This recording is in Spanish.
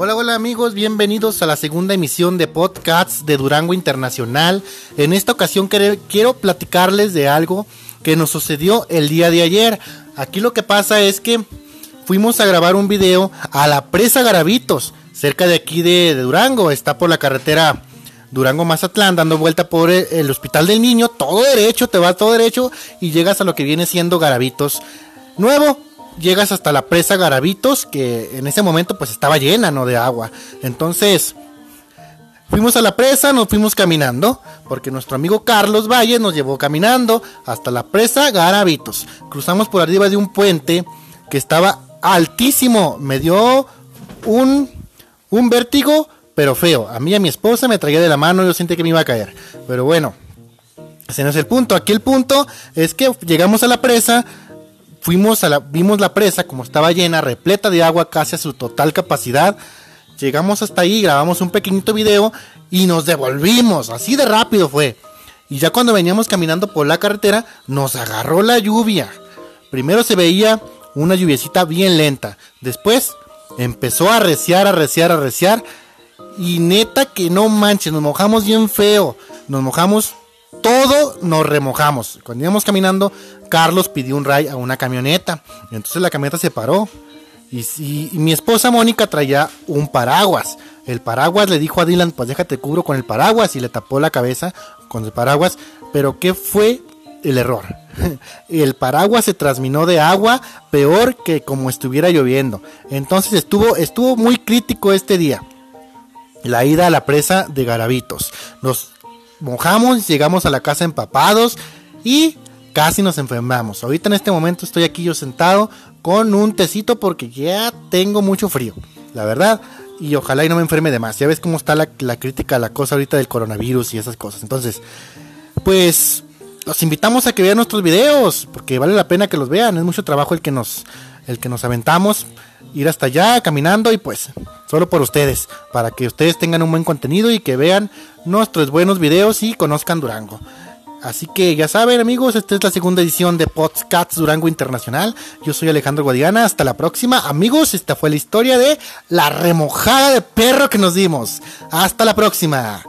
Hola, hola amigos, bienvenidos a la segunda emisión de Podcasts de Durango Internacional. En esta ocasión quiero platicarles de algo que nos sucedió el día de ayer. Aquí lo que pasa es que fuimos a grabar un video a la presa Garavitos, cerca de aquí de, Durango. Está por la carretera Durango-Mazatlán, dando vuelta por el, el, Hospital del Niño, todo derecho, te vas todo derecho y llegas a lo que viene siendo Garavitos Nuevo llegas hasta la presa Garavitos, que en ese momento pues estaba llena, ¿no? De agua. Entonces, fuimos a la presa, nos fuimos caminando, porque nuestro amigo Carlos Valle nos llevó caminando hasta la presa Garavitos. Cruzamos por arriba de un puente que estaba altísimo, me dio un, un vértigo, pero feo. A mí y a mi esposa me traía de la mano, yo sentí que me iba a caer. Pero bueno, ese no es el punto. Aquí el punto es que llegamos a la presa, Fuimos a la, vimos la presa como estaba llena, repleta de agua casi a su total capacidad. Llegamos hasta ahí, grabamos un pequeñito video y nos devolvimos. Así de rápido fue. Y ya cuando veníamos caminando por la carretera, nos agarró la lluvia. Primero se veía una lluviecita bien lenta. Después empezó a arreciar, a arreciar, a arreciar. Y neta que no manches, nos mojamos bien feo. Nos mojamos todo nos remojamos. Cuando íbamos caminando, Carlos pidió un ray a una camioneta. Entonces la camioneta se paró. Y, mi esposa Mónica traía un paraguas. El paraguas le dijo a Dylan, pues déjate cubro con el paraguas. Y le tapó la cabeza con el paraguas. Pero ¿qué fue el error? el paraguas se trasminó de agua peor que como estuviera lloviendo. Entonces estuvo, estuvo muy crítico este día. La ida a la presa de Garavitos. Nos mojamos, llegamos a la casa empapados y casi nos enfermamos. Ahorita en este momento estoy aquí yo sentado con un tecito porque ya tengo mucho frío, la verdad. Y ojalá y no me enferme de más. Ya ves cómo está la, crítica, la cosa ahorita del coronavirus y esas cosas. Entonces, pues los invitamos a que vean nuestros videos porque vale la pena que los vean. Es mucho trabajo el que nos, el que nos aventamos ir hasta allá caminando y pues solo por ustedes, para que ustedes tengan un buen contenido y que vean nuestros buenos videos y conozcan Durango. Así que ya saben amigos, esta es la segunda edición de Podcasts Durango Internacional. Yo soy Alejandro Guadiana, hasta la próxima. Amigos, esta fue la historia de la remojada de perro que nos dimos. Hasta la próxima.